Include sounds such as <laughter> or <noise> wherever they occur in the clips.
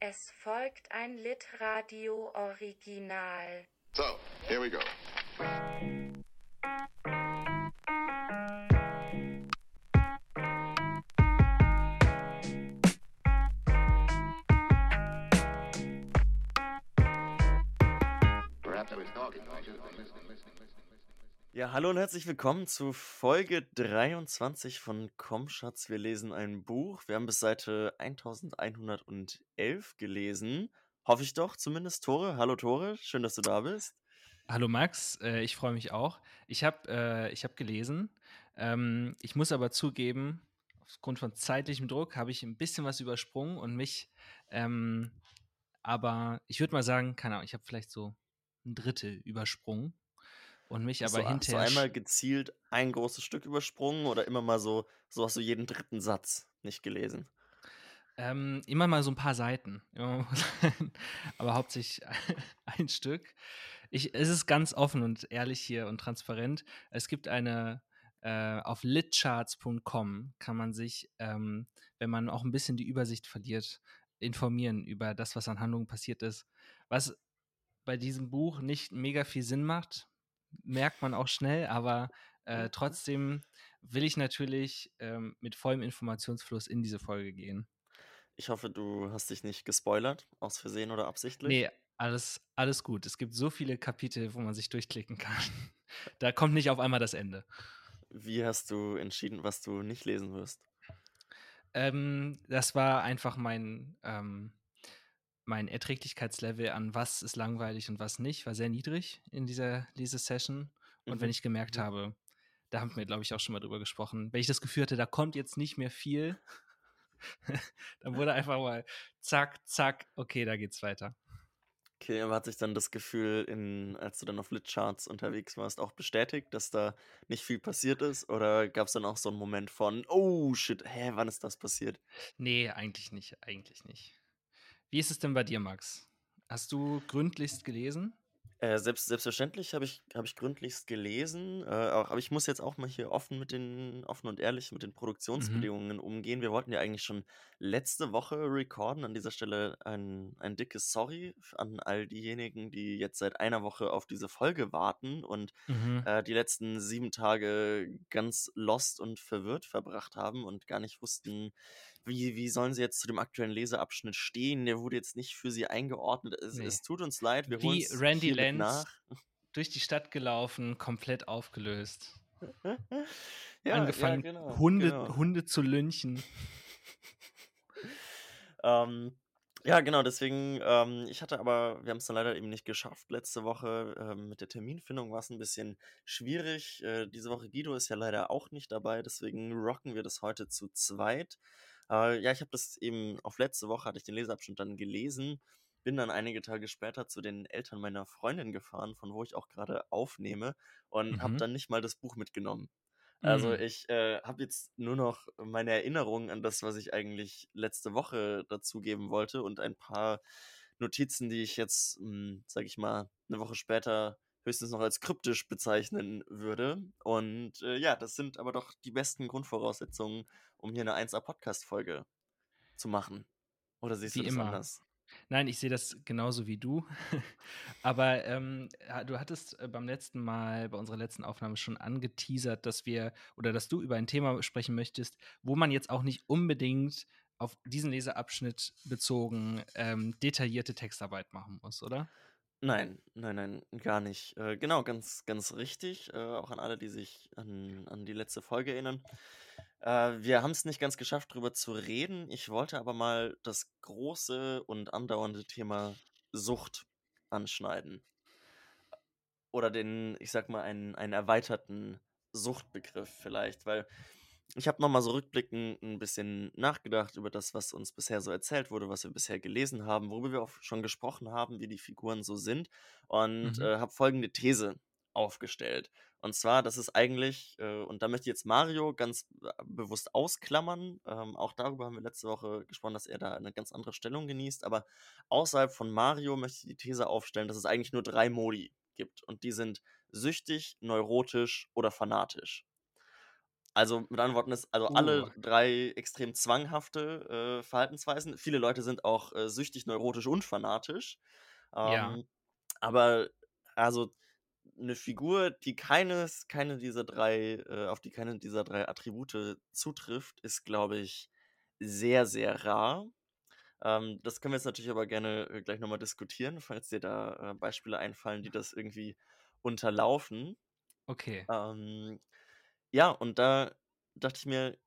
Es folgt ein Litradio-Original. So, here we go. Ja, hallo und herzlich willkommen zu Folge 23 von Komm Schatz, wir lesen ein Buch. Wir haben bis Seite 1111 gelesen. Hoffe ich doch, zumindest Tore. Hallo Tore, schön, dass du da bist. Hallo Max, äh, ich freue mich auch. Ich habe äh, ich hab gelesen. Ähm, ich muss aber zugeben, aufgrund von zeitlichem Druck habe ich ein bisschen was übersprungen und mich, ähm, aber ich würde mal sagen, keine Ahnung, ich habe vielleicht so ein Drittel übersprungen und mich Hast aber du, hast du hinterher. einmal gezielt ein großes Stück übersprungen oder immer mal so, so hast du jeden dritten Satz nicht gelesen? Ähm, immer mal so ein paar Seiten, <laughs> aber hauptsächlich <laughs> ein Stück. Ich, es ist ganz offen und ehrlich hier und transparent. Es gibt eine, äh, auf litcharts.com kann man sich, ähm, wenn man auch ein bisschen die Übersicht verliert, informieren über das, was an Handlungen passiert ist. Was bei diesem Buch nicht mega viel Sinn macht, merkt man auch schnell, aber äh, trotzdem will ich natürlich ähm, mit vollem Informationsfluss in diese Folge gehen. Ich hoffe, du hast dich nicht gespoilert, aus Versehen oder absichtlich. Nee, alles, alles gut. Es gibt so viele Kapitel, wo man sich durchklicken kann. <laughs> Da kommt nicht auf einmal das Ende. Wie hast du entschieden, was du nicht lesen wirst? Ähm, das war einfach mein, ähm, mein Erträglichkeitslevel an was ist langweilig und was nicht, war sehr niedrig in dieser Lesesession. Und Mhm. wenn ich gemerkt Mhm. habe, da haben wir, glaube ich, auch schon mal drüber gesprochen, wenn ich das Gefühl hatte, da kommt jetzt nicht mehr viel, <laughs> dann wurde einfach mal zack, zack, okay, da geht's weiter. Okay, aber hat sich dann das Gefühl, in, als du dann auf Litcharts unterwegs warst, auch bestätigt, dass da nicht viel passiert ist? Oder gab es dann auch so einen Moment von, oh shit, hä, wann ist das passiert? Nee, eigentlich nicht, eigentlich nicht. Wie ist es denn bei dir, Max? Hast du gründlichst gelesen? Äh, selbst, selbstverständlich habe ich, hab ich gründlichst gelesen, äh, aber ich muss jetzt auch mal hier offen mit den, offen und ehrlich mit den Mhm. Produktionsbedingungen umgehen. Wir wollten ja eigentlich schon letzte Woche recorden. An dieser Stelle ein, ein dickes Sorry an all diejenigen, die jetzt seit einer Woche auf diese Folge warten und Mhm. äh, die letzten sieben Tage ganz lost und verwirrt verbracht haben und gar nicht wussten, wie, wie sollen sie jetzt zu dem aktuellen Leseabschnitt stehen. Der wurde jetzt nicht für sie eingeordnet. Es, Nee. es tut uns leid, wir Wie Randy Lenz nach. durch die Stadt gelaufen, komplett aufgelöst. <laughs> ja, Angefangen, ja, genau, Hunde, genau. Hunde zu lynchen. <laughs> Ähm, ja, genau, deswegen, ähm, ich hatte aber, wir haben es dann leider eben nicht geschafft. Letzte Woche ähm, mit der Terminfindung war es ein bisschen schwierig. Äh, diese Woche Guido ist ja leider auch nicht dabei, deswegen rocken wir das heute zu zweit. Äh, ja, ich habe das eben auf letzte Woche, hatte ich den Leseabschnitt dann gelesen, bin dann einige Tage später zu den Eltern meiner Freundin gefahren, von wo ich auch gerade aufnehme, und habe Mhm. dann nicht mal das Buch mitgenommen. Also Mhm. ich äh, habe jetzt nur noch meine Erinnerungen an das, was ich eigentlich letzte Woche dazugeben wollte und ein paar Notizen, die ich jetzt, sage ich mal, eine Woche später höchstens noch als kryptisch bezeichnen würde. Und äh, ja, das sind aber doch die besten Grundvoraussetzungen, um hier eine 1A-Podcast-Folge zu machen. Oder siehst Wie du das immer. anders? Nein, ich sehe das genauso wie du. <laughs> Aber ähm, du hattest äh, beim letzten Mal, bei unserer letzten Aufnahme schon angeteasert, dass wir oder dass du über ein Thema sprechen möchtest, wo man jetzt auch nicht unbedingt auf diesen Leseabschnitt bezogen ähm, detaillierte Textarbeit machen muss, oder? Nein, nein, nein, gar nicht. Äh, genau, ganz, ganz richtig. Äh, auch an alle, die sich an, an die letzte Folge erinnern. Äh, wir haben es nicht ganz geschafft, darüber zu reden. Ich wollte aber mal das große und andauernde Thema Sucht anschneiden. Oder den, ich sag mal, einen, einen erweiterten Suchtbegriff vielleicht, weil ich habe nochmal so rückblickend ein bisschen nachgedacht über das, was uns bisher so erzählt wurde, was wir bisher gelesen haben, worüber wir auch schon gesprochen haben, wie die Figuren so sind und Mhm. äh, habe folgende These aufgestellt. Und zwar, dass es eigentlich, äh, und da möchte ich jetzt Mario ganz bewusst ausklammern, ähm, auch darüber haben wir letzte Woche gesprochen, dass er da eine ganz andere Stellung genießt, aber außerhalb von Mario möchte ich die These aufstellen, dass es eigentlich nur drei Modi gibt und die sind süchtig, neurotisch oder fanatisch. Also mit anderen Worten ist also alle Oh. drei extrem zwanghafte äh, Verhaltensweisen. Viele Leute sind auch äh, süchtig, neurotisch und fanatisch. Ja. Ähm, aber also eine Figur, die keines, keine dieser drei, äh, auf die keine dieser drei Attribute zutrifft, ist, glaube ich, sehr, sehr rar. Ähm, das können wir jetzt natürlich aber gerne äh, gleich nochmal diskutieren, falls dir da äh, Beispiele einfallen, die das irgendwie unterlaufen. Okay. Ähm, ja, und da dachte ich mir,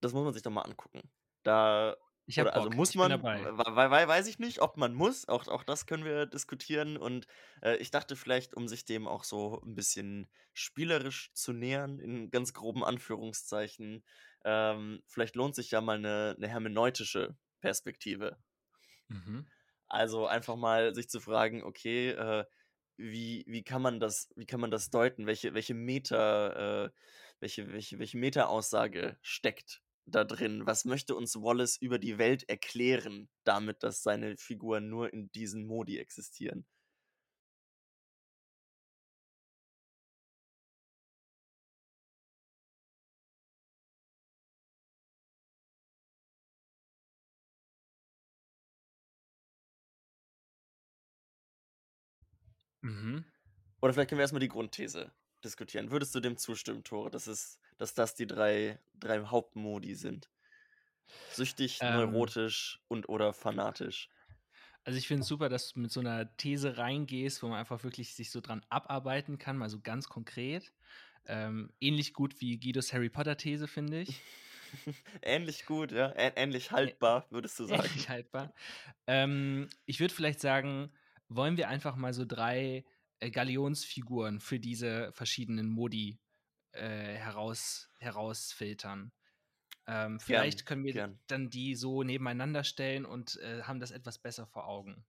das muss man sich doch mal angucken. Da, Ich oder also Bock. muss man, weil, weiß ich nicht, ob man muss, auch, auch das können wir diskutieren. Und äh, ich dachte vielleicht, um sich dem auch so ein bisschen spielerisch zu nähern, in ganz groben Anführungszeichen, ähm, vielleicht lohnt sich ja mal eine, eine hermeneutische Perspektive. Mhm. Also einfach mal sich zu fragen, okay, äh, wie, wie kann man das, wie kann man das deuten? Welche, welche Meta, äh, welche, welche, welche Meta-Aussage steckt da drin? Was möchte uns Wallace über die Welt erklären, damit, dass seine Figuren nur in diesen Modi existieren? Mhm. Oder vielleicht können wir erstmal die Grundthese diskutieren. Würdest du dem zustimmen, Tore, dass, es, dass das die drei, drei Hauptmodi sind? Süchtig, Ähm, neurotisch und oder fanatisch. Also ich finde es super, dass du mit so einer These reingehst, wo man einfach wirklich sich so dran abarbeiten kann, mal so ganz konkret. Ähm, ähnlich gut wie Guidos Harry Potter These, finde ich. <laughs> ähnlich gut, ja. Ä ähnlich haltbar, würdest du sagen. Ähnlich haltbar. Ähm, ich würde vielleicht sagen, wollen wir einfach mal so drei äh, Galionsfiguren für diese verschiedenen Modi äh, heraus, herausfiltern. Ähm, vielleicht Gern, können wir gern. dann die so nebeneinander stellen und äh, haben das etwas besser vor Augen.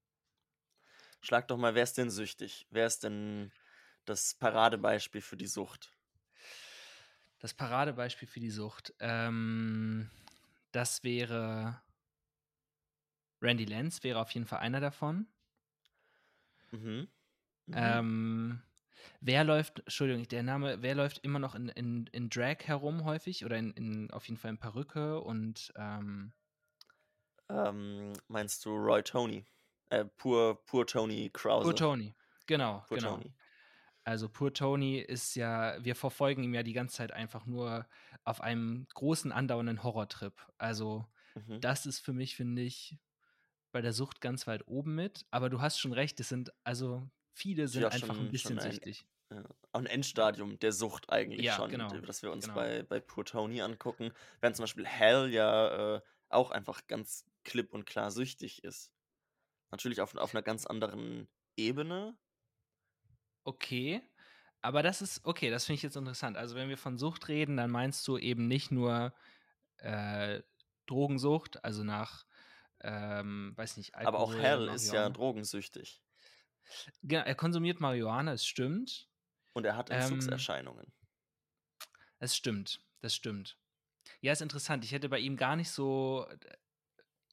Schlag doch mal, wer ist denn süchtig? Wer ist denn das Paradebeispiel für die Sucht? Das Paradebeispiel für die Sucht. Ähm, das wäre Randy Lenz, wäre auf jeden Fall einer davon. Mhm. Mhm. Ähm, wer läuft, Entschuldigung, der Name, wer läuft immer noch in, in, in Drag herum häufig oder in, in auf jeden Fall in Perücke und ähm, Ähm, meinst du Roy Tony? Äh, pur, pur Tony Krause. Pur Tony. Genau, Pur genau. Tony. Also Pur Tony ist ja, wir verfolgen ihn ja die ganze Zeit einfach nur auf einem großen andauernden Horrortrip. Also Mhm. das ist für mich, finde ich, bei der Sucht ganz weit oben mit. Aber du hast schon recht, es sind, also viele sind Ja, einfach ein schon, bisschen schon ein, süchtig. ja, ein Endstadium der Sucht eigentlich Ja, schon, genau, dass wir uns genau. bei, bei Pur Tony angucken. Während zum Beispiel Hell ja äh, auch einfach ganz klipp und klar süchtig ist. Natürlich auf, auf einer ganz anderen Ebene. Okay, aber das ist, okay, das finde ich jetzt interessant. Also wenn wir von Sucht reden, dann meinst du eben nicht nur äh, Drogensucht, also nach, ähm, weiß nicht, Aber auch Alkohol, Hell ist ja drogensüchtig. Genau, er konsumiert Marihuana, es stimmt. Und er hat Ähm, Entzugserscheinungen. Es stimmt, das stimmt. Ja, ist interessant. Ich hätte bei ihm gar nicht so äh,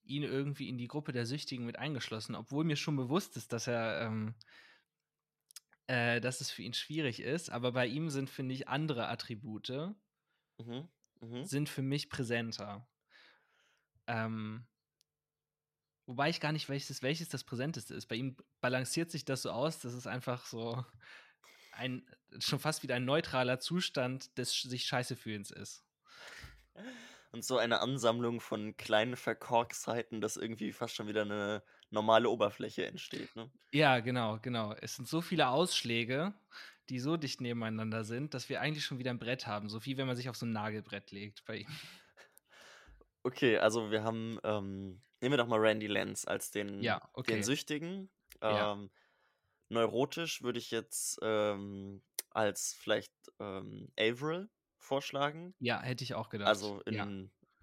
ihn irgendwie in die Gruppe der Süchtigen mit eingeschlossen, obwohl mir schon bewusst ist, dass er, ähm, äh, dass es für ihn schwierig ist. Aber bei ihm sind, finde ich, andere Attribute Mhm. Mhm. sind für mich präsenter. Ähm, wobei ich gar nicht welches, welches das präsenteste ist. Bei ihm balanciert sich das so aus, dass es einfach so ein schon fast wieder ein neutraler Zustand des sich scheiße fühlens ist. Und so eine Ansammlung von kleinen Verkorkstheiten, dass irgendwie fast schon wieder eine normale Oberfläche entsteht. Ne? Ja, genau, genau. Es sind so viele Ausschläge, die so dicht nebeneinander sind, dass wir eigentlich schon wieder ein Brett haben. So wie wenn man sich auf so ein Nagelbrett legt bei ihm. Okay, also wir haben, ähm, nehmen wir doch mal Randy Lenz als den, Ja, den okay. Süchtigen. Ja. Ähm, neurotisch würde ich jetzt ähm, als vielleicht ähm, Averill vorschlagen. Ja, hätte ich auch gedacht. Also in ja.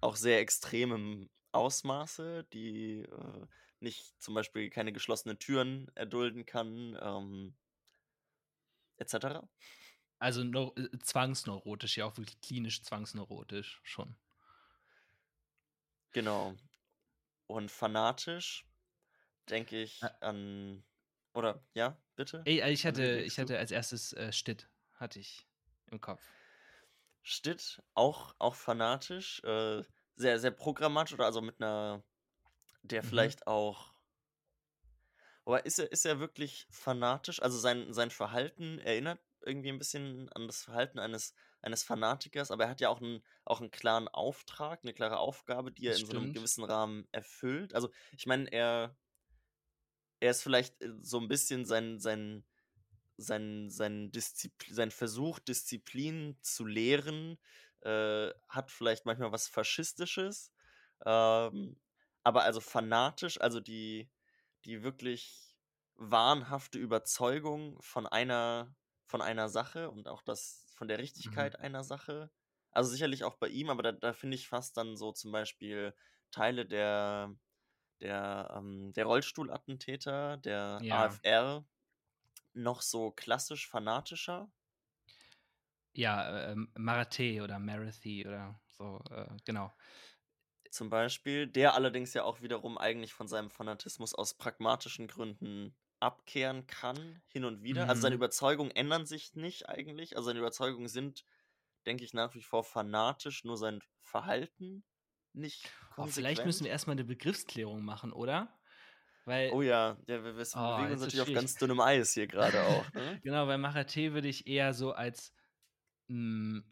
auch sehr extremem Ausmaße, die äh, nicht zum Beispiel keine geschlossenen Türen erdulden kann, ähm, etc. Also neu- äh, zwangsneurotisch, ja auch wirklich klinisch zwangsneurotisch schon. Genau. Und fanatisch denke ich an. Oder, ja, bitte? Ey, äh, ich hatte, ich hatte als erstes äh, Stitt, hatte ich im Kopf. Stitt, auch, auch fanatisch, äh, sehr, sehr programmatisch oder also mit einer, der Mhm. vielleicht auch. Aber ist er, ist er wirklich fanatisch? Also sein, sein Verhalten erinnert irgendwie ein bisschen an das Verhalten eines, eines Fanatikers, aber er hat ja auch einen, auch einen klaren Auftrag, eine klare Aufgabe, die er Das in so einem stimmt. gewissen Rahmen erfüllt. Also ich meine, er, er ist vielleicht äh, so ein bisschen sein, sein, sein, sein, Diszipl sein Versuch, Disziplin zu lehren, äh, hat vielleicht manchmal was Faschistisches. Ähm, aber also fanatisch, also die, die wirklich wahnhafte Überzeugung von einer, von einer Sache und auch das von der Mhm. Richtigkeit einer Sache. Also sicherlich auch bei ihm, aber da, da finde ich fast dann so zum Beispiel Teile der, der, ähm, der Rollstuhlattentäter, der Ja. AFR, noch so klassisch fanatischer. Ja, ähm, Marathé oder Marathi oder so, äh, genau. Zum Beispiel, der allerdings ja auch wiederum eigentlich von seinem Fanatismus aus pragmatischen Gründen abkehren kann, hin und wieder. Also seine Mhm. Überzeugungen ändern sich nicht eigentlich. Also seine Überzeugungen sind, denke ich, nach wie vor fanatisch, nur sein Verhalten nicht Oh, vielleicht müssen wir konsequent. erstmal eine Begriffsklärung machen, oder? Weil, Oh ja, ja wir, wir oh, bewegen uns natürlich auf ganz dünnem Eis hier gerade auch. <laughs> Ne? Genau, bei Marathé würde ich eher so als mh,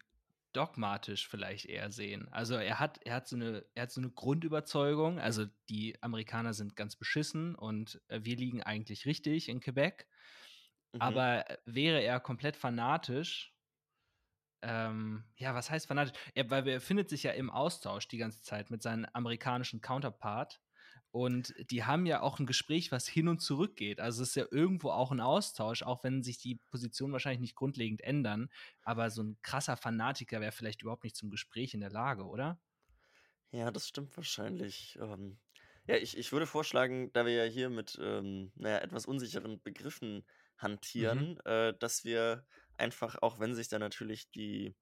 dogmatisch vielleicht eher sehen. Also er hat, er hat so eine, er hat so eine Grundüberzeugung. Also die Amerikaner sind ganz beschissen und äh, wir liegen eigentlich richtig in Quebec. Mhm. Aber äh, wäre er komplett fanatisch, ähm, ja, was heißt fanatisch? Er, weil er findet sich ja im Austausch die ganze Zeit mit seinem amerikanischen Counterpart. Und die haben ja auch ein Gespräch, was hin und zurück geht. Also es ist ja irgendwo auch ein Austausch, auch wenn sich die Positionen wahrscheinlich nicht grundlegend ändern. Aber so ein krasser Fanatiker wäre vielleicht überhaupt nicht zum Gespräch in der Lage, oder? Ja, das stimmt wahrscheinlich. Ähm, ja, ich, ich würde vorschlagen, da wir ja hier mit ähm, naja, etwas unsicheren Begriffen Mhm. hantieren, äh, dass wir einfach, auch wenn sich da natürlich die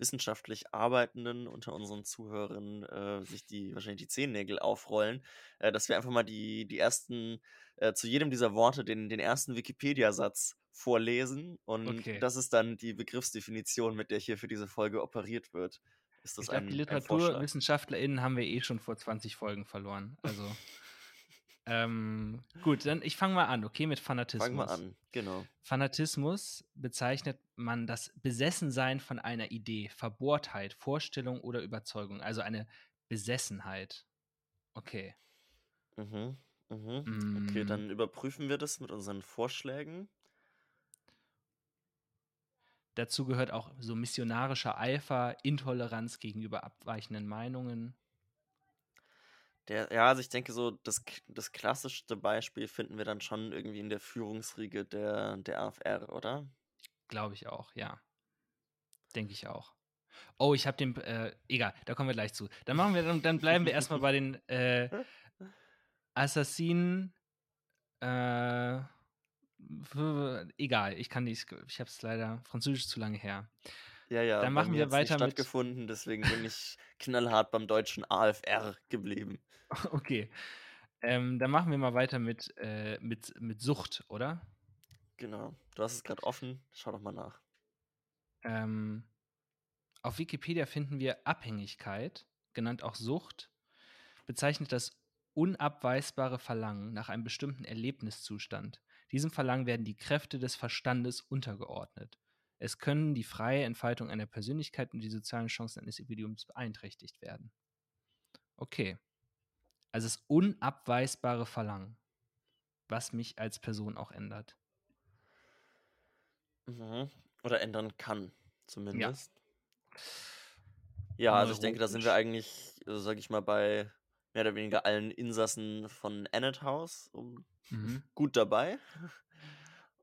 wissenschaftlich Arbeitenden unter unseren Zuhörern äh, sich die wahrscheinlich die Zehennägel aufrollen, äh, dass wir einfach mal die, die ersten, äh, zu jedem dieser Worte den, den ersten Wikipedia-Satz vorlesen und Okay. das ist dann die Begriffsdefinition, mit der hier für diese Folge operiert wird. Ist das Ich glaube, die? LiteraturwissenschaftlerInnen haben wir eh schon vor 20 Folgen verloren. Also, ähm, gut, dann ich fange mal an, okay, mit Fang mal Fanatismus. an, genau. Fanatismus bezeichnet man das Besessensein von einer Idee, Verbohrtheit, Vorstellung oder Überzeugung, also eine Besessenheit. Okay. Mhm, mhm. Okay, Mm, dann überprüfen wir das mit unseren Vorschlägen. dazu gehört auch so missionarischer Eifer, Intoleranz gegenüber abweichenden Meinungen. Der, ja, also ich denke so, das, das klassischste Beispiel finden wir dann schon irgendwie in der Führungsriege der, der AFR, oder? Glaube ich auch, ja. Denke ich auch. Oh, ich habe den, äh, egal, da kommen wir gleich zu. Dann machen wir, dann, bleiben wir erstmal bei den äh, Assassinen. Äh, egal, ich kann nicht, ich habe es leider französisch zu lange her. Ja, ja, Dann machen wir hat's nicht weiter mit, stattgefunden, deswegen bin ich knallhart beim deutschen AFR geblieben. <laughs> okay, ähm, dann machen wir mal weiter mit, äh, mit, mit Sucht, oder? Genau. Du hast es gerade offen, schau doch mal nach. Ähm, auf Wikipedia finden wir Abhängigkeit, genannt auch Sucht, bezeichnet das unabweisbare Verlangen nach einem bestimmten Erlebniszustand. Diesem Verlangen werden die Kräfte des Verstandes untergeordnet. Es können die freie Entfaltung einer Persönlichkeit und die sozialen Chancen eines Individuums beeinträchtigt werden. Okay. Also das unabweisbare Verlangen, was mich als Person auch ändert. Mhm. Oder ändern kann, Ja, zumindest. Ja, also ich denke, da sind wir eigentlich, äh, sag ich mal, bei mehr oder weniger allen Insassen von Ennet House um, Mhm. gut dabei.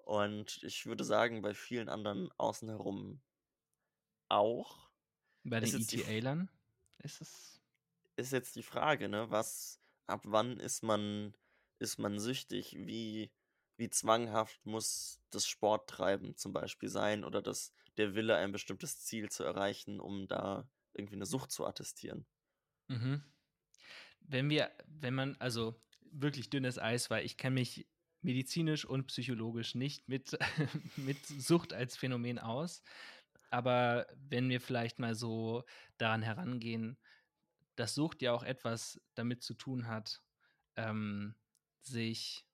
Und ich würde sagen, bei vielen anderen außen herum auch. Bei den ETA-Lern ist es. ist jetzt die Frage, ne? Was, ab wann ist man, ist man süchtig? Wie, wie zwanghaft muss das Sporttreiben zum Beispiel sein oder das, der Wille, ein bestimmtes Ziel zu erreichen, um da irgendwie eine Sucht zu attestieren? Mhm. Wenn wir, wenn man, also wirklich dünnes Eis, weil ich kenne mich medizinisch und psychologisch nicht mit, <laughs> mit Sucht als Phänomen aus. aber wenn wir vielleicht mal so daran herangehen, dass Sucht ja auch etwas damit zu tun hat, ähm, sich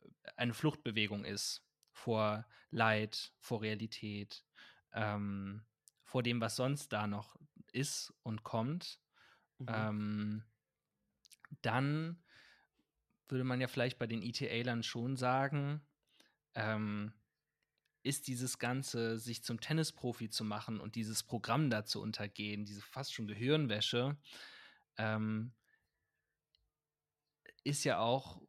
äh, eine Fluchtbewegung ist vor Leid, vor Realität, ähm, vor dem, was sonst da noch ist und kommt, Mhm. ähm, dann würde man ja vielleicht bei den ETAlern schon sagen, ähm, ist dieses Ganze, sich zum Tennisprofi zu machen und dieses Programm da zu untergehen, diese fast schon Gehirnwäsche, ähm, ist ja auch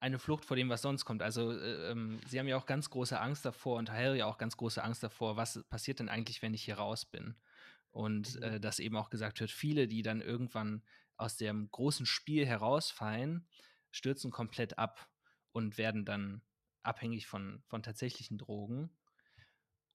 eine Flucht vor dem, was sonst kommt. Also äh, ähm, sie haben ja auch ganz große Angst davor und Harry auch ganz große Angst davor, was passiert denn eigentlich, wenn ich hier raus bin? Und Mhm. äh, dass eben auch gesagt wird, viele, die dann irgendwann aus dem großen Spiel herausfallen, stürzen komplett ab und werden dann abhängig von, von tatsächlichen Drogen.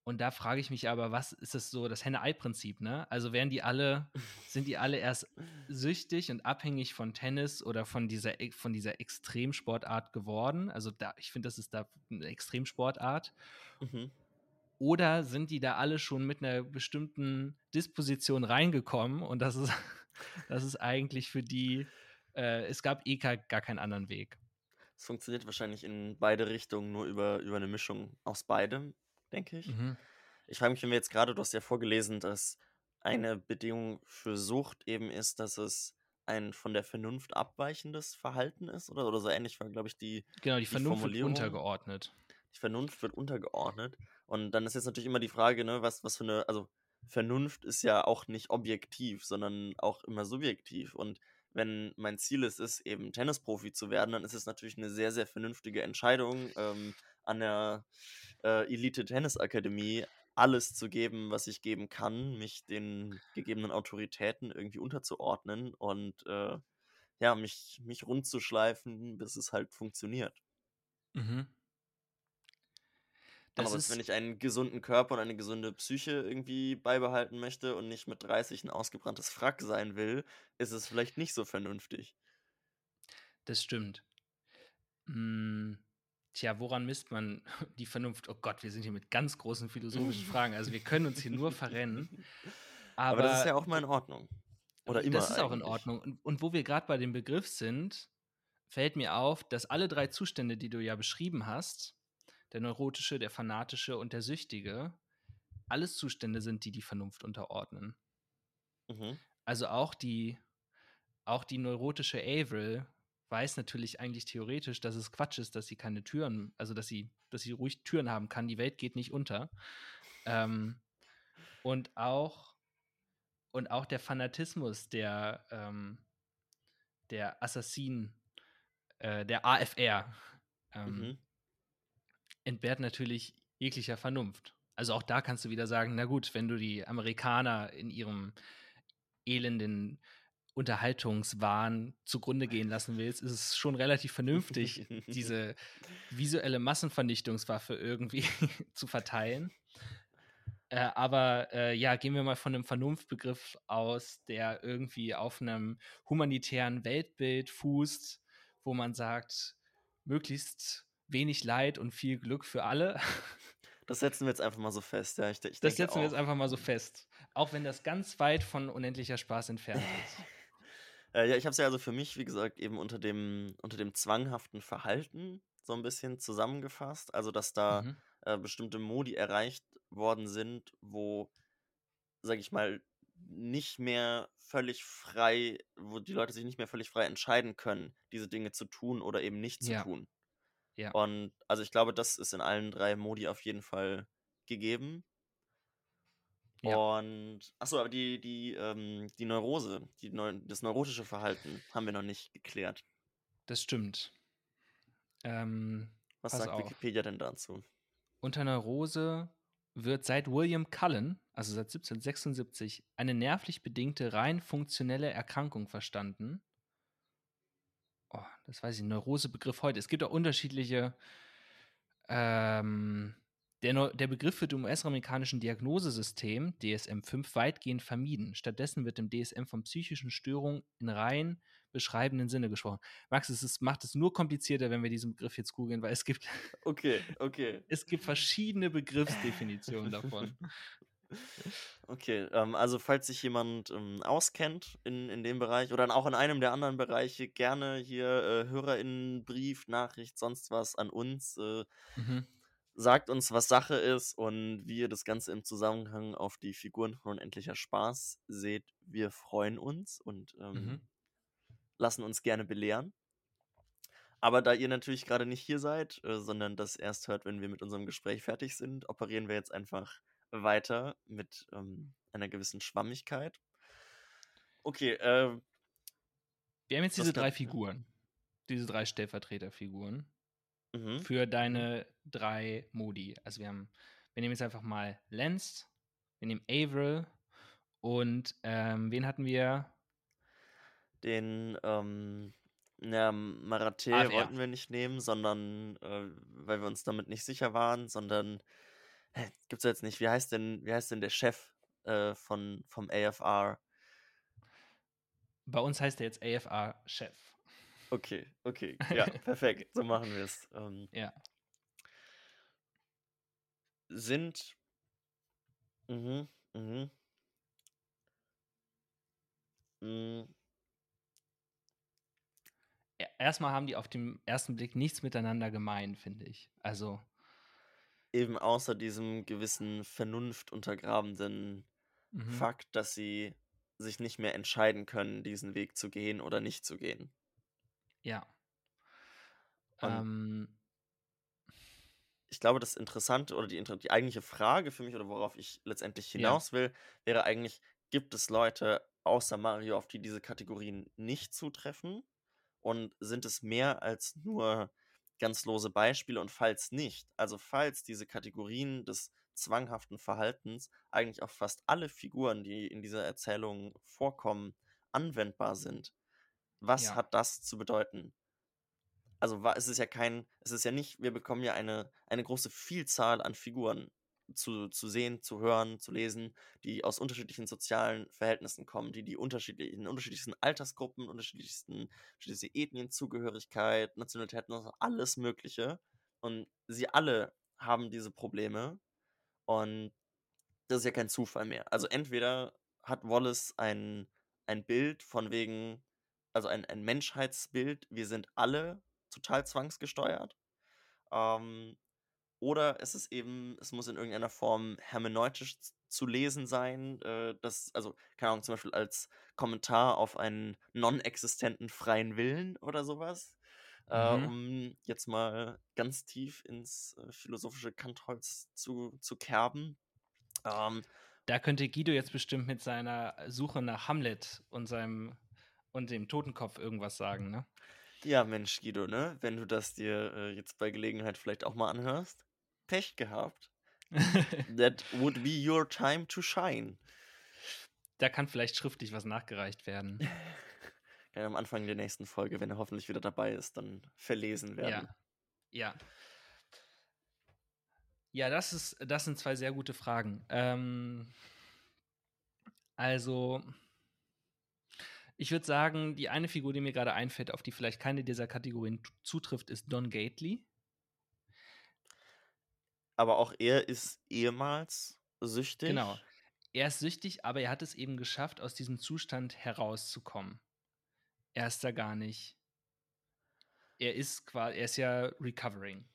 Und da frage ich mich aber, was ist das so, das Henne-Ei-Prinzip, ne? Also werden die alle, sind die alle erst süchtig und abhängig von Tennis oder von dieser, e- von dieser Extremsportart geworden? Also da, ich finde, das ist da eine Extremsportart. Mhm. Oder sind die da alle schon mit einer bestimmten Disposition reingekommen und das ist, das ist eigentlich für die, äh, es gab eh gar, keinen anderen Weg. Es funktioniert wahrscheinlich in beide Richtungen, nur über, über eine Mischung aus beidem, denke ich. Mhm. Ich frage mich, wenn wir jetzt gerade, du hast ja vorgelesen, dass eine Bedingung für Sucht eben ist, dass es ein von der Vernunft abweichendes Verhalten ist, oder, oder so ähnlich war, glaube ich, die, Genau, die die Vernunft wird untergeordnet. Die Vernunft wird untergeordnet. Und dann ist jetzt natürlich immer die Frage, ne, was, was für eine, also Vernunft ist ja auch nicht objektiv, sondern auch immer subjektiv. Und wenn mein Ziel ist, ist eben Tennisprofi zu werden, dann ist es natürlich eine sehr, sehr vernünftige Entscheidung, ähm, an der äh, Elite-Tennis-Akademie alles zu geben, was ich geben kann, mich den gegebenen Autoritäten irgendwie unterzuordnen und äh, ja, mich, mich rund zu schleifen, bis es halt funktioniert. Mhm. Das Andererseits, wenn ist, ich einen gesunden Körper und eine gesunde Psyche irgendwie beibehalten möchte und nicht mit 30 ein ausgebranntes Frack sein will, ist es vielleicht nicht so vernünftig. das stimmt. Hm, tja, woran misst man <laughs> die Vernunft? Oh Gott, wir sind hier mit ganz großen philosophischen <laughs> Fragen. Also wir können uns hier nur verrennen. Aber, Aber, das ist ja auch mal in Ordnung. Oder immer das ist auch in eigentlich. Ordnung. Und, und wo wir gerade bei dem Begriff sind, fällt mir auf, dass alle drei Zustände, die du ja beschrieben hast, der neurotische, der fanatische und der süchtige, alles Zustände sind, die die Vernunft unterordnen. Mhm. Also auch die, auch die neurotische Avril weiß natürlich eigentlich theoretisch, dass es Quatsch ist, dass sie keine Türen, also dass sie, dass sie ruhig Türen haben kann. Die Welt geht nicht unter. Ähm, und auch und auch der Fanatismus der ähm, der Assassin, äh, der AFR, ähm, Mhm. Entbehrt natürlich jeglicher Vernunft. Also auch da kannst du wieder sagen, na gut, wenn du die Amerikaner in ihrem elenden Unterhaltungswahn zugrunde gehen lassen willst, ist es schon relativ vernünftig, <laughs> diese visuelle Massenvernichtungswaffe irgendwie <laughs> zu verteilen. Äh, aber äh, ja, gehen wir mal von einem Vernunftbegriff aus, der irgendwie auf einem humanitären Weltbild fußt, wo man sagt, möglichst wenig Leid und viel Glück für alle. Das setzen wir jetzt einfach mal so fest. Ja, ich, ich Das setzen wir jetzt auch. einfach mal so fest. Auch wenn das ganz weit von unendlicher Spaß entfernt ist. <laughs> Äh, ja, ich habe es ja also für mich, wie gesagt, eben unter dem, unter dem zwanghaften Verhalten so ein bisschen zusammengefasst. Also, dass da Mhm. äh, bestimmte Modi erreicht worden sind, wo, sag ich mal, nicht mehr völlig frei, wo die Leute sich nicht mehr völlig frei entscheiden können, diese Dinge zu tun oder eben nicht zu Ja. tun. Ja. Und also ich glaube, das ist in allen drei Modi auf jeden Fall gegeben. Ja. Und achso, aber die, die, ähm, die Neurose, die Neu das neurotische Verhalten haben wir noch nicht geklärt. Das stimmt. Ähm, Was sagt auf. Wikipedia denn dazu? unter Neurose wird seit William Cullen, also seit 1776, eine nervlich bedingte rein funktionelle Erkrankung verstanden. Oh, das weiß ich, Neurosebegriff heute. Es gibt auch unterschiedliche ähm, Der, Neu- der Begriff wird im US-amerikanischen Diagnosesystem DSM-5 weitgehend vermieden. Stattdessen wird im DSM von psychischen Störungen in rein beschreibenden Sinne gesprochen. Max, es ist, macht es nur komplizierter, wenn wir diesen Begriff jetzt googeln, weil es gibt, Okay, okay. <laughs> es gibt verschiedene Begriffsdefinitionen <laughs> davon. Okay, ähm, also falls sich jemand ähm, auskennt in, in dem Bereich oder auch in einem der anderen Bereiche, gerne hier äh, HörerInnenbrief, Nachricht, sonst was an uns. Äh, Mhm. sagt uns, was Sache ist und wie ihr das Ganze im Zusammenhang auf die Figuren von Unendlicher Spaß seht. Wir freuen uns und ähm, Mhm. lassen uns gerne belehren. Aber da ihr natürlich gerade nicht hier seid, äh, sondern das erst hört, wenn wir mit unserem Gespräch fertig sind, operieren wir jetzt einfach weiter mit ähm, einer gewissen Schwammigkeit. Okay, äh, Wir haben jetzt diese drei Figuren, diese drei Stellvertreterfiguren mhm. für deine drei Modi. Also wir haben, wir nehmen jetzt einfach mal Lance, wir nehmen Avril und ähm, wen hatten wir? den ähm, ja, Marathé wollten wir nicht nehmen, sondern äh, weil wir uns damit nicht sicher waren, sondern gibt's jetzt nicht. Wie heißt denn, wie heißt denn der Chef äh, von vom AFR? Bei uns heißt er jetzt AFR-Chef. Okay, okay, ja, <laughs> perfekt, so machen wir es. Ähm, Ja. sind mhm, mhm. E- Erstmal haben die auf den ersten Blick nichts miteinander gemein, finde ich. Also, eben außer diesem gewissen Vernunft untergrabenden mhm. Fakt, dass sie sich nicht mehr entscheiden können, diesen Weg zu gehen oder nicht zu gehen. ja. Ähm, Ich glaube, das Interessante oder die, die eigentliche Frage für mich oder worauf ich letztendlich Ja. hinaus will, wäre eigentlich, gibt es Leute außer Mario, auf die diese Kategorien nicht zutreffen? Und sind es mehr als nur ganz lose Beispiele? Und falls nicht, also falls diese Kategorien des zwanghaften Verhaltens eigentlich auf fast alle Figuren, die in dieser Erzählung vorkommen, anwendbar sind, was Ja. hat das zu bedeuten? Also es ist ja kein, es ist ja nicht, wir bekommen ja eine, eine große Vielzahl an Figuren zu, zu sehen, zu hören, zu lesen, die aus unterschiedlichen sozialen Verhältnissen kommen, die die unterschiedlichen, unterschiedlichsten Altersgruppen, unterschiedlichsten, unterschiedliche Ethnienzugehörigkeit, Nationalitäten, also alles Mögliche. Und sie alle haben diese Probleme. Und das ist ja kein Zufall mehr. Also entweder hat Wallace ein, ein Bild von wegen, also ein, ein Menschheitsbild, wir sind alle total zwangsgesteuert. Ähm, oder es ist eben, es muss in irgendeiner Form hermeneutisch zu lesen sein. Äh, das, also, keine Ahnung, zum Beispiel als Kommentar auf einen non-existenten freien Willen oder sowas. Äh, Mhm. um jetzt mal ganz tief ins äh, philosophische Kantholz zu, zu kerben. Ähm, da könnte Guido jetzt bestimmt mit seiner Suche nach Hamlet und seinem und dem Totenkopf irgendwas sagen, ne? Ja, Mensch, Guido, ne? Wenn du das dir äh, jetzt bei Gelegenheit vielleicht auch mal anhörst. Pech gehabt. <laughs> That would be your time to shine. da kann vielleicht schriftlich was nachgereicht werden. <laughs> Kann am Anfang der nächsten Folge, wenn er hoffentlich wieder dabei ist, dann verlesen werden. Ja. Ja. Ja, das ist, das sind zwei sehr gute Fragen. Ähm, also, ich würde sagen, die eine Figur, die mir gerade einfällt, auf die vielleicht keine dieser Kategorien zutrifft, ist Don Gately. Aber auch er ist ehemals süchtig. Genau. Er ist süchtig, aber er hat es eben geschafft, aus diesem Zustand herauszukommen. Er ist da gar nicht. Er ist quasi, er ist ja recovering.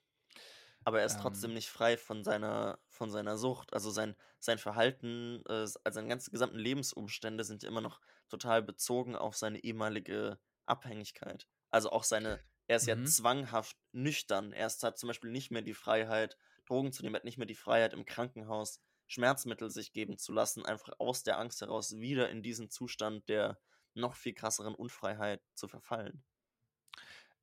Aber er ist trotzdem Ähm. nicht frei von seiner, von seiner Sucht. Also sein, sein Verhalten, äh, also seine ganzen gesamten Lebensumstände sind immer noch total bezogen auf seine ehemalige Abhängigkeit. Also auch seine, er ist ja Mhm. zwanghaft nüchtern. Er ist, hat zum Beispiel nicht mehr die Freiheit, Drogen zu nehmen, hat nicht mehr die Freiheit, im Krankenhaus Schmerzmittel sich geben zu lassen, einfach aus der Angst heraus wieder in diesen Zustand der noch viel krasseren Unfreiheit zu verfallen.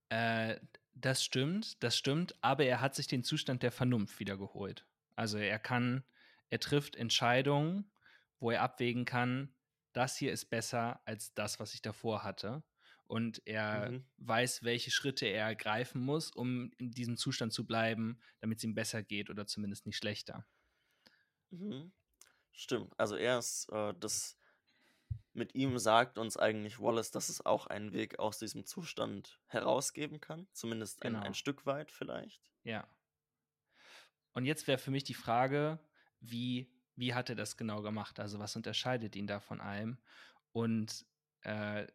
Äh, das stimmt, das stimmt, aber er hat sich den Zustand der Vernunft wiedergeholt. Also er kann, er trifft Entscheidungen, wo er abwägen kann, das hier ist besser als das, was ich davor hatte. Und er Mhm. weiß, welche Schritte er ergreifen muss, um in diesem Zustand zu bleiben, damit es ihm besser geht oder zumindest nicht schlechter. Mhm. Stimmt. Also er ist äh, das mit ihm sagt uns eigentlich Wallace, dass es auch einen Weg aus diesem Zustand herausgeben kann. Zumindest ein, Genau. ein Stück weit vielleicht. Ja. Und jetzt wäre für mich die Frage, wie, wie hat er das genau gemacht? Also was unterscheidet ihn da von allem? Und äh,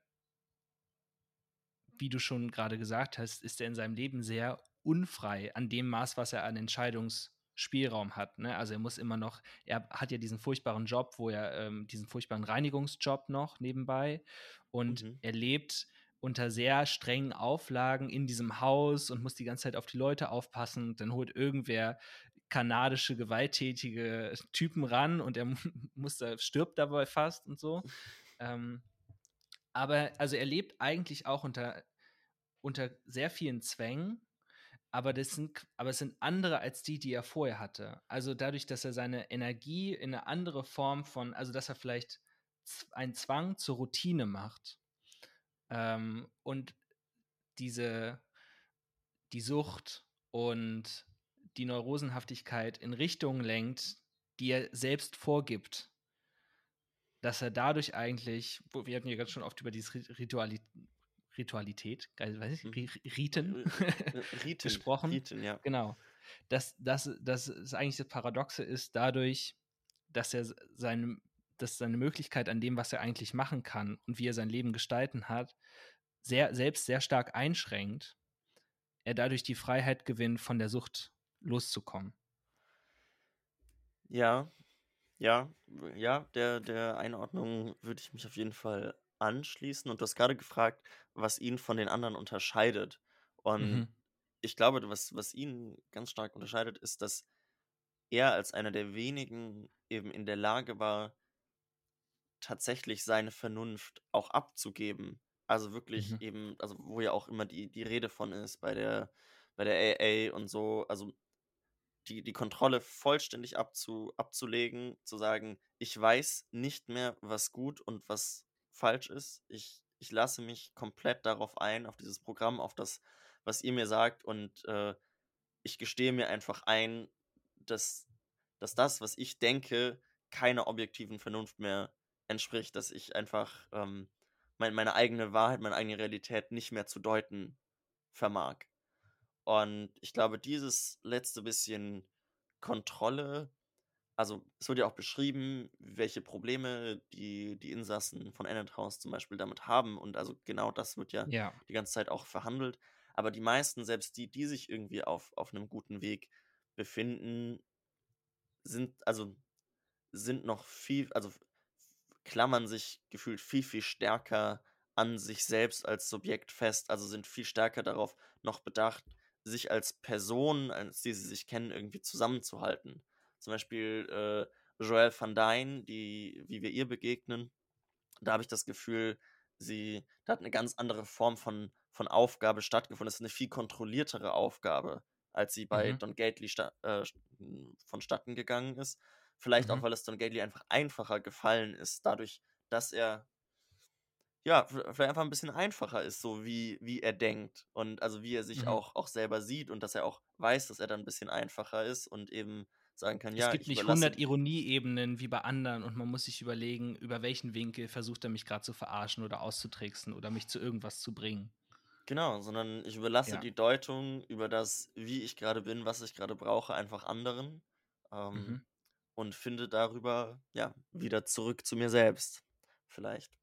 wie du schon gerade gesagt hast, ist er in seinem Leben sehr unfrei an dem Maß, was er an Entscheidungsspielraum hat. Ne? Also er muss immer noch, er hat ja diesen furchtbaren Job, wo er ähm, diesen furchtbaren Reinigungsjob noch nebenbei und Mhm. er lebt unter sehr strengen Auflagen in diesem Haus und muss die ganze Zeit auf die Leute aufpassen. Dann holt irgendwer kanadische gewalttätige Typen ran und er <laughs> mu- muss da, stirbt dabei fast und so. Ähm, aber also er lebt eigentlich auch unter, unter sehr vielen Zwängen, aber das sind, aber es sind andere als die, die er vorher hatte. Also dadurch, dass er seine Energie in eine andere Form von, also dass er vielleicht einen Zwang zur Routine macht ähm, und diese die Sucht und die Neurosenhaftigkeit in Richtungen lenkt, die er selbst vorgibt, dass er dadurch eigentlich, wo- wir hatten ja ganz schon oft über diese Rit- Rituali Ritualität, weiß ich. Ri- Riten Äh, <laughs> Riten, gesprochen. Riten, ja. Genau. Dass, dass, dass es eigentlich das Paradoxe ist, dadurch, dass er seine, dass seine Möglichkeit an dem, was er eigentlich machen kann und wie er sein Leben gestalten hat, sehr, selbst sehr stark einschränkt, er dadurch die Freiheit gewinnt, von der Sucht loszukommen. Ja, ja, ja, der, der Einordnung würde ich mich auf jeden Fall anschließen. Und du hast gerade gefragt, was ihn von den anderen unterscheidet. Und Mhm. ich glaube, was, was ihn ganz stark unterscheidet, ist, dass er als einer der wenigen eben in der Lage war, tatsächlich seine Vernunft auch abzugeben. Also wirklich Mhm. eben, also wo ja auch immer die, die Rede von ist bei der, bei der AA und so, also die, die Kontrolle vollständig abzu, abzulegen, zu sagen, ich weiß nicht mehr, was gut und was falsch ist. Ich, ich lasse mich komplett darauf ein, auf dieses Programm, auf das, was ihr mir sagt und äh, ich gestehe mir einfach ein, dass, dass das, was ich denke, keiner objektiven Vernunft mehr entspricht, dass ich einfach ähm, mein, meine eigene Wahrheit, meine eigene Realität nicht mehr zu deuten vermag. Und ich glaube, dieses letzte bisschen Kontrolle, also es wird ja auch beschrieben, welche Probleme die, die Insassen von Ennet House zum Beispiel damit haben. Und also genau das wird ja Ja. die ganze Zeit auch verhandelt. Aber die meisten, selbst die, die sich irgendwie auf, auf einem guten Weg befinden, sind, also sind noch viel, also klammern sich gefühlt viel, viel stärker an sich selbst als Subjekt fest, also sind viel stärker darauf noch bedacht, sich als Person, als die sie sich kennen, irgendwie zusammenzuhalten. Zum Beispiel äh, Joelle van Dyne, die, wie wir ihr begegnen, da habe ich das Gefühl, sie, da hat eine ganz andere Form von, von Aufgabe stattgefunden. Es ist eine viel kontrolliertere Aufgabe, als sie bei Mhm. Don Gately sta äh, st- vonstatten gegangen ist. Vielleicht auch, Mhm. weil es Don Gately einfach einfacher gefallen ist, dadurch, dass er ja, vielleicht einfach ein bisschen einfacher ist, so wie, wie er denkt und also wie er sich Mhm. auch, auch selber sieht und dass er auch weiß, dass er dann ein bisschen einfacher ist und eben sagen kann, Es ja, gibt ich nicht überlasse 100 Ironieebenen wie bei anderen und man muss sich überlegen, über welchen Winkel versucht er mich gerade zu verarschen oder auszutricksen oder mich zu irgendwas zu bringen. Genau, sondern ich überlasse Ja. die Deutung über das, wie ich gerade bin, was ich gerade brauche, einfach anderen ähm, Mhm. und finde darüber, ja, wieder zurück zu mir selbst. Vielleicht.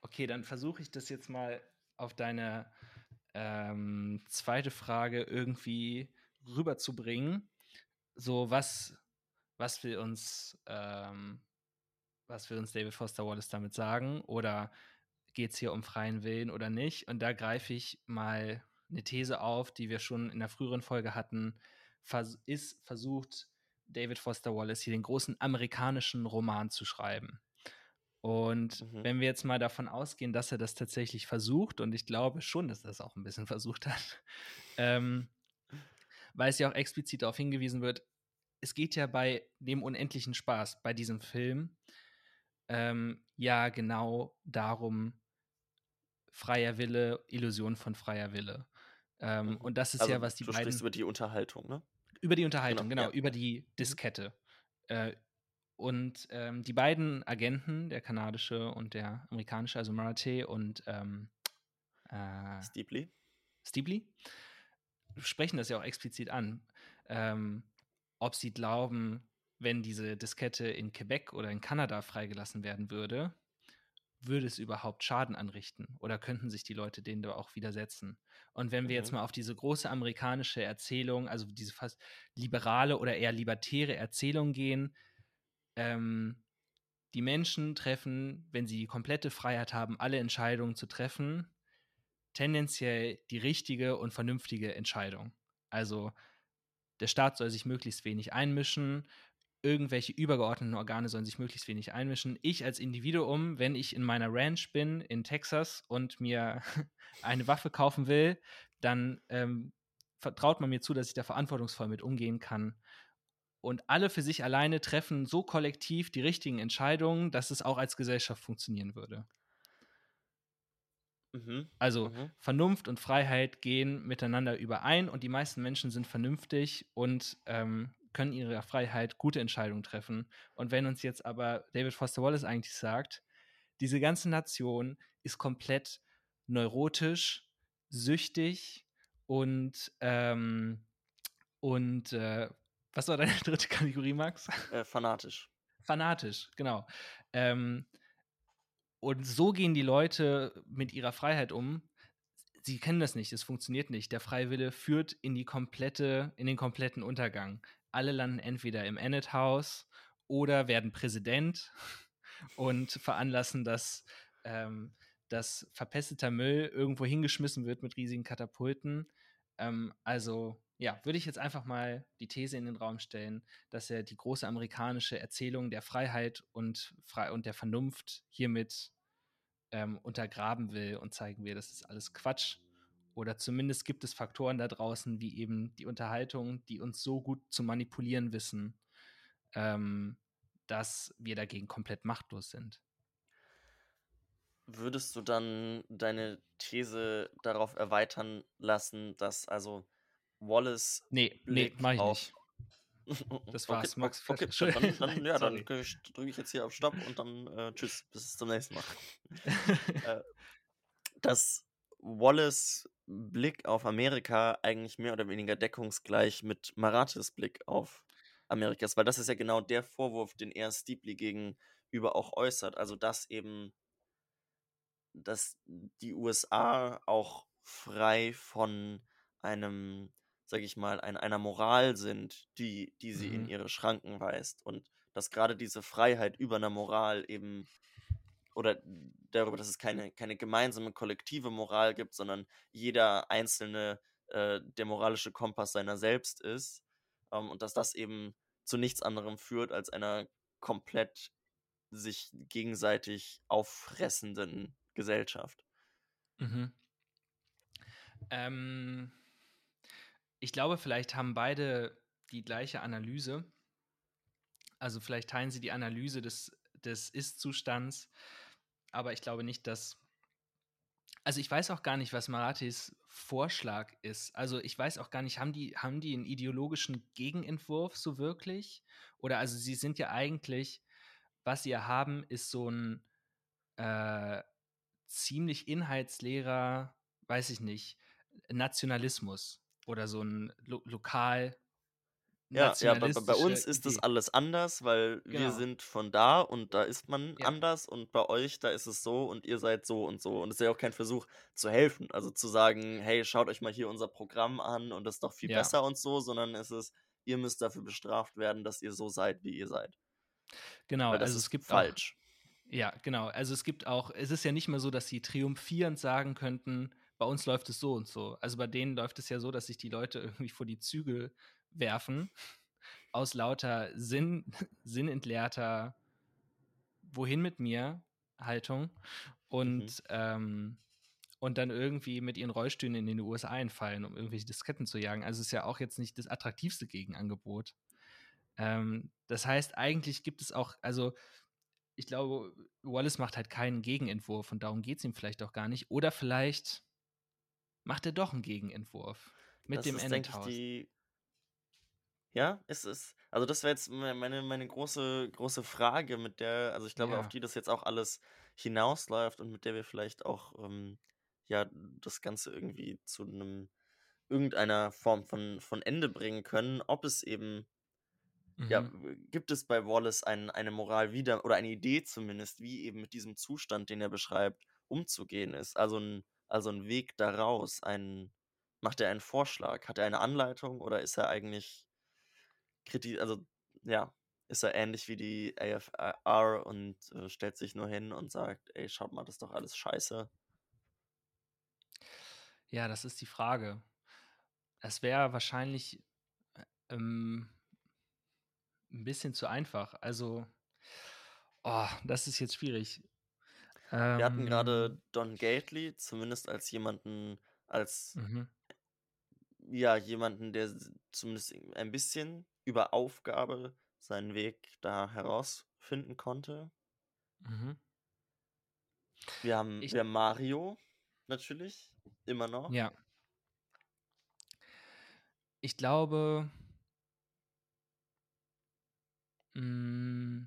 Okay, dann versuche ich das jetzt mal auf deine ähm, zweite Frage irgendwie rüberzubringen. So, was, was will uns, ähm, was will uns David Foster Wallace damit sagen? Oder geht es hier um freien Willen oder nicht? Und da greife ich mal eine These auf, die wir schon in der früheren Folge hatten. Vers ist versucht, David Foster Wallace hier den großen amerikanischen Roman zu schreiben. Und Mhm. wenn wir jetzt mal davon ausgehen, dass er das tatsächlich versucht, und ich glaube schon, dass er das auch ein bisschen <laughs> versucht hat, ähm, weil es ja auch explizit darauf hingewiesen wird, es geht ja bei dem unendlichen Spaß, bei diesem Film, ähm, ja genau darum, freier Wille, Illusion von freier Wille. Ähm, Mhm. und das ist Also ja, was die du beiden sprichst über die Unterhaltung, ne? über die Unterhaltung, Genau, genau, ja. über die Diskette. Äh, und ähm, die beiden Agenten, der kanadische und der amerikanische, also Marathi und ähm, äh, Steeply. Steebly, sprechen das ja auch explizit an, ähm, ob sie glauben, wenn diese Diskette in Quebec oder in Kanada freigelassen werden würde, würde es überhaupt Schaden anrichten oder könnten sich die Leute denen da auch widersetzen? Und wenn wir jetzt Mhm. mal auf diese große amerikanische Erzählung, also diese fast liberale oder eher libertäre Erzählung gehen, ähm, die Menschen treffen, wenn sie die komplette Freiheit haben, alle Entscheidungen zu treffen, tendenziell die richtige und vernünftige Entscheidung. Also der Staat soll sich möglichst wenig einmischen, irgendwelche übergeordneten Organe sollen sich möglichst wenig einmischen. Ich als Individuum, wenn ich in meiner Ranch bin in Texas und mir <laughs> eine Waffe kaufen will, dann ähm, vertraut man mir zu, dass ich da verantwortungsvoll mit umgehen kann. Und alle für sich alleine treffen so kollektiv die richtigen Entscheidungen, dass es auch als Gesellschaft funktionieren würde. Mhm. Also Mhm. Vernunft und Freiheit gehen miteinander überein und die meisten Menschen sind vernünftig und ähm, können in ihrer Freiheit gute Entscheidungen treffen. Und wenn uns jetzt aber David Foster Wallace eigentlich sagt, diese ganze Nation ist komplett neurotisch, süchtig und ähm, und äh, was war deine <laughs> dritte Kategorie, Max? Äh, fanatisch. Fanatisch, genau. Ähm, und so gehen die Leute mit ihrer Freiheit um. Sie kennen das nicht, es funktioniert nicht. Der Freiwille führt in die komplette, in den kompletten Untergang. Alle landen entweder im Ennet House oder werden Präsident <laughs> und veranlassen, dass, ähm, dass verpesteter Müll irgendwo hingeschmissen wird mit riesigen Katapulten. Ähm, also, ja, würde ich jetzt einfach mal die These in den Raum stellen, dass er die große amerikanische Erzählung der Freiheit und, Fre und der Vernunft hiermit ähm, untergraben will und zeigen will, das ist alles Quatsch. Oder zumindest gibt es Faktoren da draußen, wie eben die Unterhaltung, die uns so gut zu manipulieren wissen, ähm, dass wir dagegen komplett machtlos sind. Würdest du dann deine These darauf erweitern lassen, dass also Wallace Nee, nee, mach ich auf nicht. <laughs> Das Okay, war's, Max. Okay, Fertig. <laughs> dann, dann, ja, dann drücke ich jetzt hier auf Stopp und dann äh, tschüss, bis zum nächsten Mal. <laughs> äh, dass Wallace Blick auf Amerika eigentlich mehr oder weniger deckungsgleich mit Marathis Blick auf Amerika ist, weil das ist ja genau der Vorwurf, den er Steeply gegenüber auch äußert. Also, dass eben, dass die USA auch frei von einem, sag ich mal, ein, einer Moral sind, die, die sie in Mhm. ihre Schranken weist. Und dass gerade diese Freiheit über einer Moral eben oder darüber, dass es keine, keine gemeinsame kollektive Moral gibt, sondern jeder einzelne äh, der moralische Kompass seiner selbst ist ähm, und dass das eben zu nichts anderem führt als einer komplett sich gegenseitig auffressenden Gesellschaft. Mhm. Ähm, ich glaube, vielleicht haben beide die gleiche Analyse. Also vielleicht teilen sie die Analyse des, des Ist-Zustands, aber ich glaube nicht, dass. Also ich weiß auch gar nicht, was Marathis Vorschlag ist. Also ich weiß auch gar nicht, haben die, haben die einen ideologischen Gegenentwurf so wirklich? Oder also sie sind ja eigentlich, was sie ja haben, ist so ein äh, ziemlich inhaltsleerer, weiß ich nicht, Nationalismus oder so ein lo lokal Ja, ja, bei, bei uns nationalistische ist das Idee. alles anders, weil wir Genau. sind von da und da ist man Ja. anders und bei euch, da ist es so und ihr seid so und so. Und es ist ja auch kein Versuch zu helfen, also zu sagen, hey, schaut euch mal hier unser Programm an und das ist doch viel Ja. besser und so, sondern es ist, ihr müsst dafür bestraft werden, dass ihr so seid, wie ihr seid. Genau, also es gibt auch falsch. Ja, genau. Also es gibt auch, es ist ja nicht mehr so, dass sie triumphierend sagen könnten, bei uns läuft es so und so. Also bei denen läuft es ja so, dass sich die Leute irgendwie vor die Zügel werfen, aus lauter Sinn, <laughs> sinnentleerter Wohin mit mir Haltung Mhm. und, ähm, und dann irgendwie mit ihren Rollstühlen in den USA einfallen, um irgendwelche Disketten zu jagen. Also es ist ja auch jetzt nicht das attraktivste Gegenangebot. Ähm, das heißt, eigentlich gibt es auch, also ich glaube, Wallace macht halt keinen Gegenentwurf und darum geht es ihm vielleicht auch gar nicht. Oder vielleicht macht er doch einen Gegenentwurf mit Das dem ist, denke ich, die. Ja, es ist. Also, das wäre jetzt me- meine, meine große, große Frage, mit der, also ich glaube, auf Ja. die das jetzt auch alles hinausläuft und mit der wir vielleicht auch, ähm, ja, das Ganze irgendwie zu einem, irgendeiner Form von, von Ende bringen können, ob es eben, ja, Mhm. gibt es bei Wallace ein, eine Moral wieder, oder eine Idee zumindest, wie eben mit diesem Zustand, den er beschreibt, umzugehen ist. Also ein, also ein Weg daraus, ein, macht er einen Vorschlag, hat er eine Anleitung oder ist er eigentlich kritisch, also ja, ist er ähnlich wie die AFR und äh, stellt sich nur hin und sagt, ey, schaut mal, das ist doch alles scheiße. Ja, das ist die Frage. Es wäre wahrscheinlich äh, ähm, ein bisschen zu einfach. Also, oh, das ist jetzt schwierig. Wir hatten Ähm, gerade Don Gately, zumindest als jemanden, als mhm, ja, jemanden, der zumindest ein bisschen über Aufgabe seinen Weg da herausfinden konnte. mhm. Wir haben, Ich, wir haben Mario, natürlich, immer noch. ja, ich glaube, mh,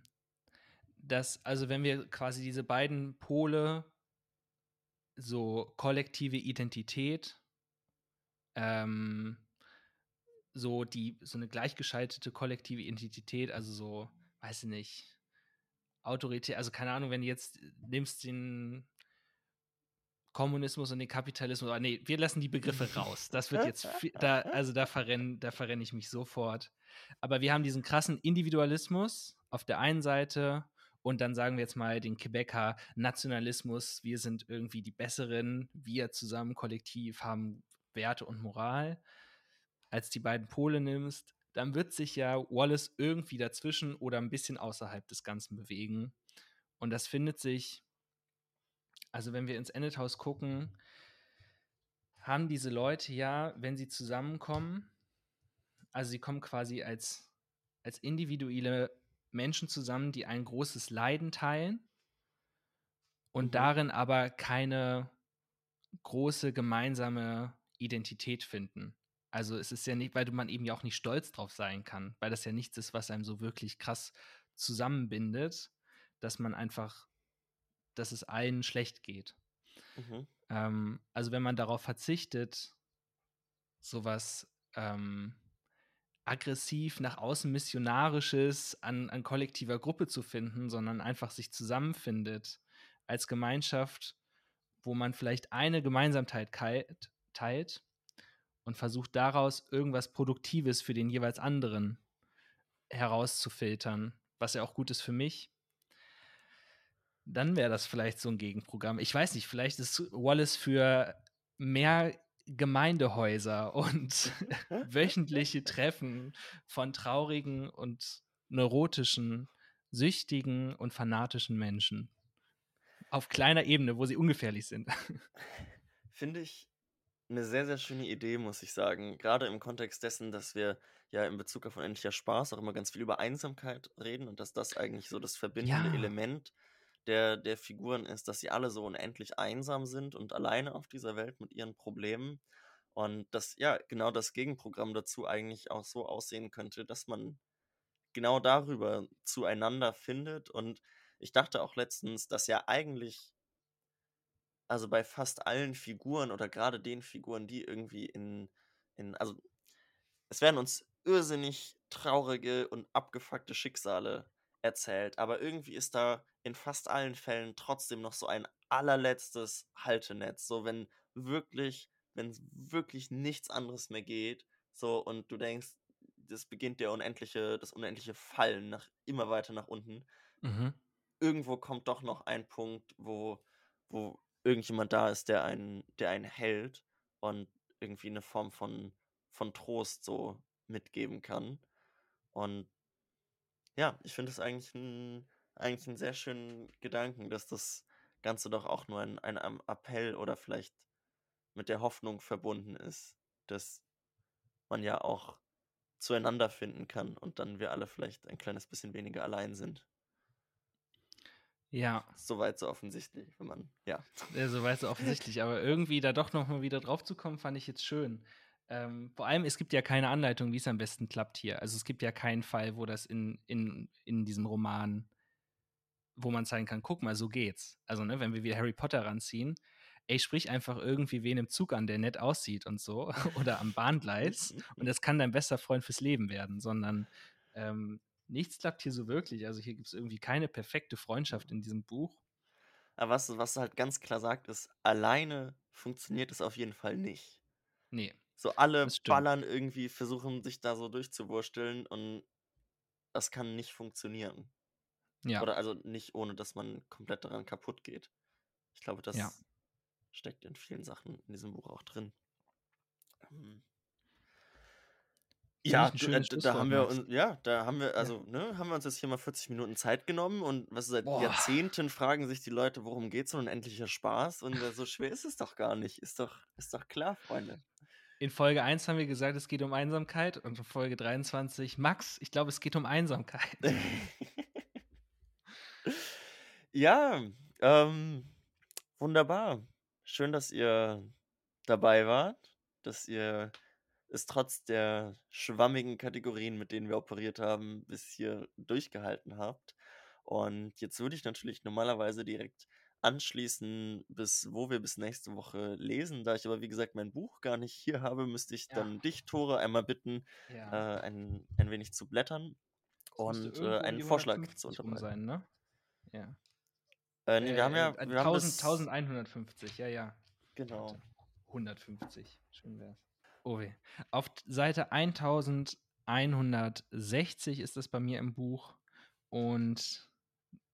dass, also wenn wir quasi diese beiden Pole, so kollektive Identität, ähm, so die, so eine gleichgeschaltete kollektive Identität, also so, weiß ich nicht, Autorität, also keine Ahnung, wenn du jetzt nimmst den Kommunismus und den Kapitalismus, aber nee, wir lassen die Begriffe raus. Das wird jetzt, da, also da verrenne da verrenn ich mich sofort. Aber wir haben diesen krassen Individualismus auf der einen Seite und dann sagen wir jetzt mal den Quebecer Nationalismus, wir sind irgendwie die Besseren, wir zusammen kollektiv haben Werte und Moral. Als die beiden Pole nimmst, dann wird sich ja Wallace irgendwie dazwischen oder ein bisschen außerhalb des Ganzen bewegen. Und das findet sich, also wenn wir ins Endethaus gucken, haben diese Leute ja, wenn sie zusammenkommen, also sie kommen quasi als, als individuelle Menschen zusammen, die ein großes Leiden teilen und Mhm. darin aber keine große gemeinsame Identität finden. Also es ist ja nicht, weil man eben ja auch nicht stolz drauf sein kann, weil das ja nichts ist, was einem so wirklich krass zusammenbindet, dass man einfach, dass es allen schlecht geht. Mhm. Ähm, also wenn man darauf verzichtet, sowas ähm, aggressiv nach außen missionarisches an, an kollektiver Gruppe zu finden, sondern einfach sich zusammenfindet als Gemeinschaft, wo man vielleicht eine Gemeinsamkeit teilt und versucht daraus irgendwas Produktives für den jeweils anderen herauszufiltern, was ja auch gut ist für mich. Dann wäre das vielleicht so ein Gegenprogramm. Ich weiß nicht, vielleicht ist Wallace für mehr Gemeindehäuser und <laughs> <laughs> wöchentliche Treffen von traurigen und neurotischen, süchtigen und fanatischen Menschen. Auf kleiner Ebene, wo sie ungefährlich sind. <laughs> Finde ich eine sehr, sehr schöne Idee, muss ich sagen. Gerade im Kontext dessen, dass wir ja in Bezug auf unendlicher Spaß auch immer ganz viel über Einsamkeit reden und dass das eigentlich so das verbindende Ja. Element der, der Figuren ist, dass sie alle so unendlich einsam sind und alleine auf dieser Welt mit ihren Problemen. Und dass ja genau das Gegenprogramm dazu eigentlich auch so aussehen könnte, dass man genau darüber zueinander findet. Und ich dachte auch letztens, dass ja eigentlich also bei fast allen Figuren oder gerade den Figuren, die irgendwie in, in, also es werden uns irrsinnig traurige und abgefuckte Schicksale erzählt, aber irgendwie ist da in fast allen Fällen trotzdem noch so ein allerletztes Haltenetz, so wenn wirklich, wenn wirklich nichts anderes mehr geht, so und du denkst, das beginnt der unendliche, das unendliche Fallen nach immer weiter nach unten Mhm. irgendwo kommt doch noch ein Punkt, wo, wo irgendjemand da ist, der einen, der einen hält und irgendwie eine Form von, von Trost so mitgeben kann. Und ja, ich finde es eigentlich ein, eigentlich einen sehr schönen Gedanken, dass das Ganze doch auch nur ein, ein Appell oder vielleicht mit der Hoffnung verbunden ist, dass man ja auch zueinander finden kann und dann wir alle vielleicht ein kleines bisschen weniger allein sind. Ja, Soweit so offensichtlich, wenn man, ja. äh, so weißt du offensichtlich, aber irgendwie da doch noch mal wieder drauf zu kommen, fand ich jetzt schön. Ähm, vor allem, es gibt ja keine Anleitung, wie es am besten klappt hier. Also es gibt ja keinen Fall, wo das in, in, in diesem Roman, wo man zeigen kann, guck mal, so geht's. Also, ne, wenn wir wieder Harry Potter ranziehen, ey, sprich einfach irgendwie wen im Zug an, der nett aussieht und so, <laughs> oder am Bahngleis, und das kann dein bester Freund fürs Leben werden, sondern ähm, nichts klappt hier so wirklich. Also hier gibt es irgendwie keine perfekte Freundschaft in diesem Buch. Aber was, was halt ganz klar sagt, ist, alleine funktioniert es auf jeden Fall nicht. Nee, So alle ballern irgendwie, versuchen sich da so durchzuwursteln und das kann nicht funktionieren. Ja. Oder also nicht, ohne dass man komplett daran kaputt geht. Ich glaube, das Ja. steckt in vielen Sachen in diesem Buch auch drin. Ähm, Ja, du, äh, da haben wir uns, ja, da haben wir, also, ne, haben wir uns jetzt hier mal 40 Minuten Zeit genommen und was seit Boah. Jahrzehnten fragen sich die Leute, worum geht's und unendlicher Spaß und äh, so schwer ist es doch gar nicht. Ist doch, ist doch klar, Freunde. In Folge 1 haben wir gesagt, es geht um Einsamkeit und in Folge 23, Max, ich glaube, es geht um Einsamkeit. <laughs> Ja, ähm, wunderbar. Schön, dass ihr dabei wart, dass ihr es trotz der schwammigen Kategorien, mit denen wir operiert haben, bis hier durchgehalten habt. Und jetzt würde ich natürlich normalerweise direkt anschließen, bis wo wir bis nächste Woche lesen. Da ich aber, wie gesagt, mein Buch gar nicht hier habe, müsste ich Ja. dann dich, Tore, einmal bitten, Ja. äh, ein, ein wenig zu blättern und äh, einen Vorschlag 150 zu unterbreiten. sein, ne? Ja. Äh, nee, wir haben ja, Äh, wir haben 1000, bis, 1150, ja, ja. genau. Warte. 150, schön wär's. Oh weh. Auf Seite 1160 ist das bei mir im Buch und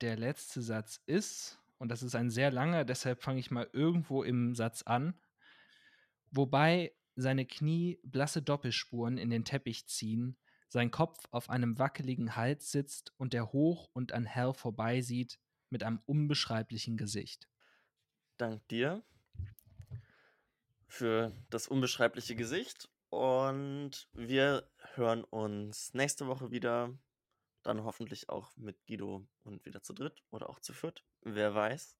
der letzte Satz ist, und das ist ein sehr langer, deshalb fange ich mal irgendwo im Satz an, wobei seine Knie blasse Doppelspuren in den Teppich ziehen, sein Kopf auf einem wackeligen Hals sitzt und er hoch und an Hal vorbeisieht mit einem unbeschreiblichen Gesicht. Dank dir für das unbeschreibliche Gesicht. Und wir hören uns nächste Woche wieder. Dann hoffentlich auch mit Guido und wieder zu dritt oder auch zu viert. Wer weiß.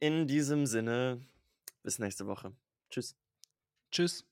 In diesem Sinne, bis nächste Woche. Tschüss. Tschüss.